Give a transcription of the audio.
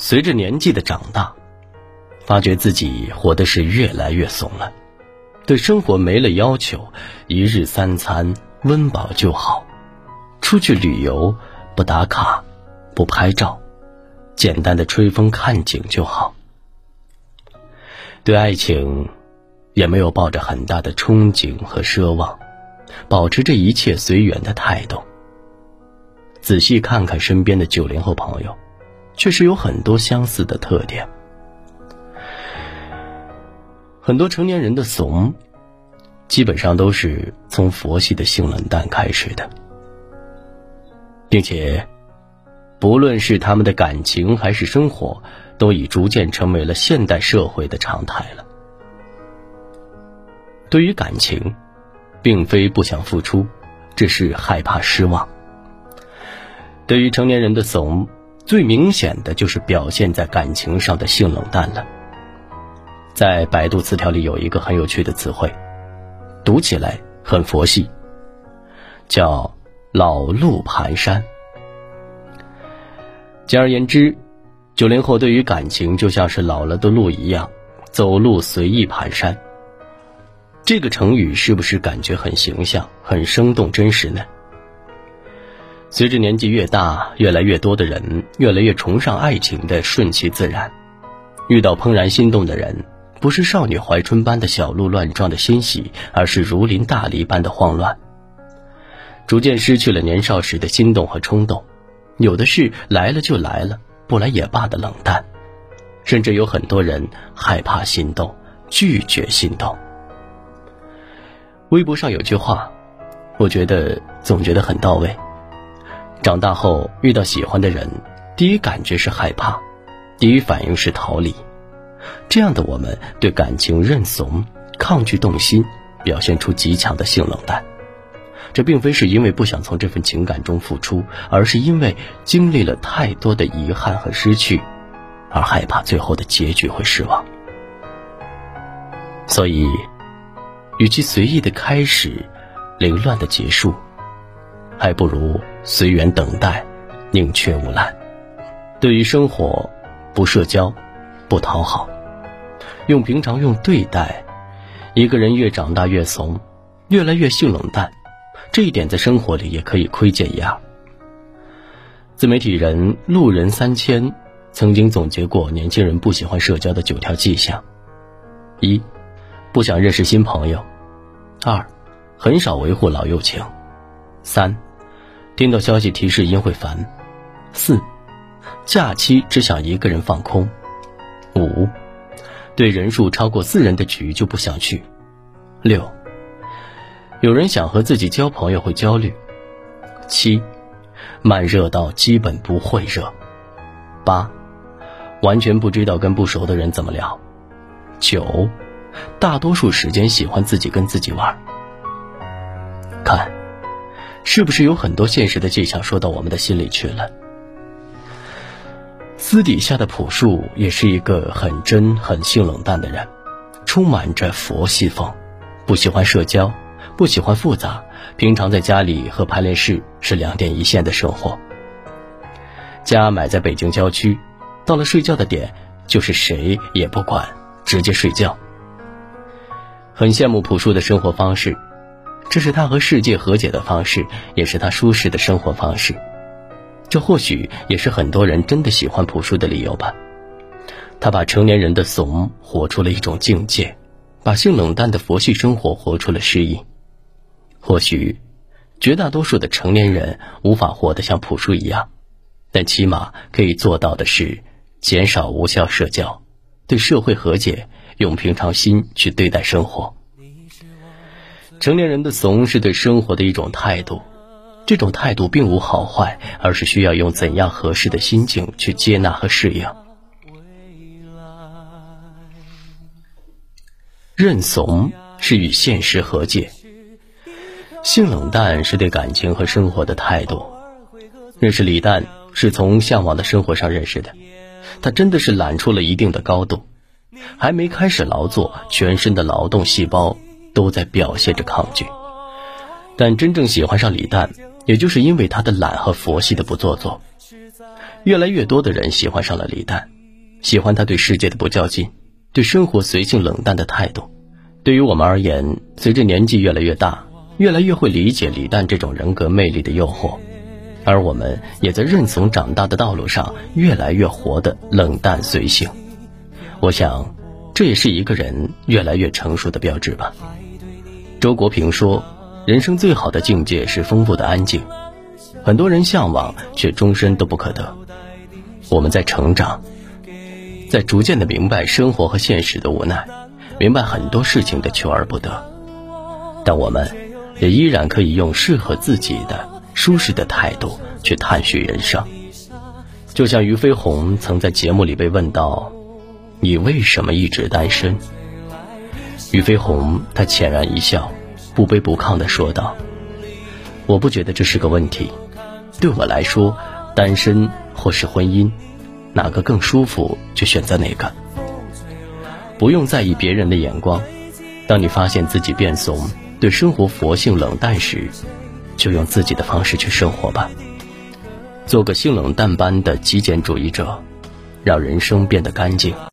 随着年纪的长大，发觉自己活的是越来越怂了，对生活没了要求，一日三餐温饱就好，出去旅游不打卡，不拍照，简单的吹风看景就好。对爱情，也没有抱着很大的憧憬和奢望，保持着一切随缘的态度。仔细看看身边的九零后朋友，确实有很多相似的特点。很多成年人的怂，基本上都是从佛系的性冷淡开始的，并且，不论是他们的感情还是生活，都已逐渐成为了现代社会的常态了。对于感情，并非不想付出，只是害怕失望。对于成年人的怂，最明显的就是表现在感情上的性冷淡了。在百度词条里有一个很有趣的词汇，读起来很佛系，叫“老路蹒跚”。简而言之，九零后对于感情就像是老了的路一样，走路随意蹒跚。这个成语是不是感觉很形象、很生动、真实呢？随着年纪越大，越来越多的人越来越崇尚爱情的顺其自然。遇到怦然心动的人，不是少女怀春般的小鹿乱撞的欣喜，而是如临大敌般的慌乱。逐渐失去了年少时的心动和冲动，有的是来了就来了，不来也罢的冷淡，甚至有很多人害怕心动，拒绝心动。微博上有句话，我觉得总结的很到位。长大后遇到喜欢的人，第一感觉是害怕，第一反应是逃离。这样的我们对感情认怂、抗拒动心，表现出极强的性冷淡。这并非是因为不想从这份情感中付出，而是因为经历了太多的遗憾和失去，而害怕最后的结局会失望。所以，与其随意的开始，凌乱的结束。还不如随缘等待，宁缺毋滥。对于生活，不社交，不讨好，用平常用对待。一个人越长大越怂，越来越性冷淡，这一点在生活里也可以窥见一二。自媒体人路人三千曾经总结过年轻人不喜欢社交的九条迹象：一，不想认识新朋友；二，很少维护老友情；三。听到消息提示音会烦。四，假期只想一个人放空。五，对人数超过四人的局就不想去。六，有人想和自己交朋友会焦虑。七，慢热到基本不会热。八，完全不知道跟不熟的人怎么聊。九，大多数时间喜欢自己跟自己玩。是不是有很多现实的迹象说到我们的心里去了？私底下的朴树也是一个很真、很性冷淡的人，充满着佛系风，不喜欢社交，不喜欢复杂，平常在家里和排练室是两点一线的生活。家买在北京郊区，到了睡觉的点，就是谁也不管，直接睡觉。很羡慕朴树的生活方式。这是他和世界和解的方式，也是他舒适的生活方式。这或许也是很多人真的喜欢朴树的理由吧。他把成年人的怂活出了一种境界，把性冷淡的佛系生活活出了诗意。或许，绝大多数的成年人无法活得像朴树一样，但起码可以做到的是，减少无效社交，对社会和解，用平常心去对待生活。成年人的怂是对生活的一种态度，这种态度并无好坏，而是需要用怎样合适的心境去接纳和适应。认怂是与现实和解，性冷淡是对感情和生活的态度。认识李诞是从向往的生活上认识的，他真的是懒出了一定的高度，还没开始劳作，全身的劳动细胞。都在表现着抗拒，但真正喜欢上李诞，也就是因为他的懒和佛系的不做作。越来越多的人喜欢上了李诞，喜欢他对世界的不较劲，对生活随性冷淡的态度。对于我们而言，随着年纪越来越大，越来越会理解李诞这种人格魅力的诱惑，而我们也在认怂长大的道路上越来越活得冷淡随性。我想，这也是一个人越来越成熟的标志吧。周国平说：“人生最好的境界是丰富的安静。”很多人向往，却终身都不可得。我们在成长，在逐渐的明白生活和现实的无奈，明白很多事情的求而不得。但我们也依然可以用适合自己的、舒适的态度去探寻人生。就像俞飞鸿曾在节目里被问到：“你为什么一直单身？”俞飞鸿他浅然一笑，不卑不亢地说道：“我不觉得这是个问题。对我来说，单身或是婚姻，哪个更舒服就选择哪个。不用在意别人的眼光。当你发现自己变怂，对生活佛性冷淡时，就用自己的方式去生活吧。做个性冷淡般的极简主义者，让人生变得干净。”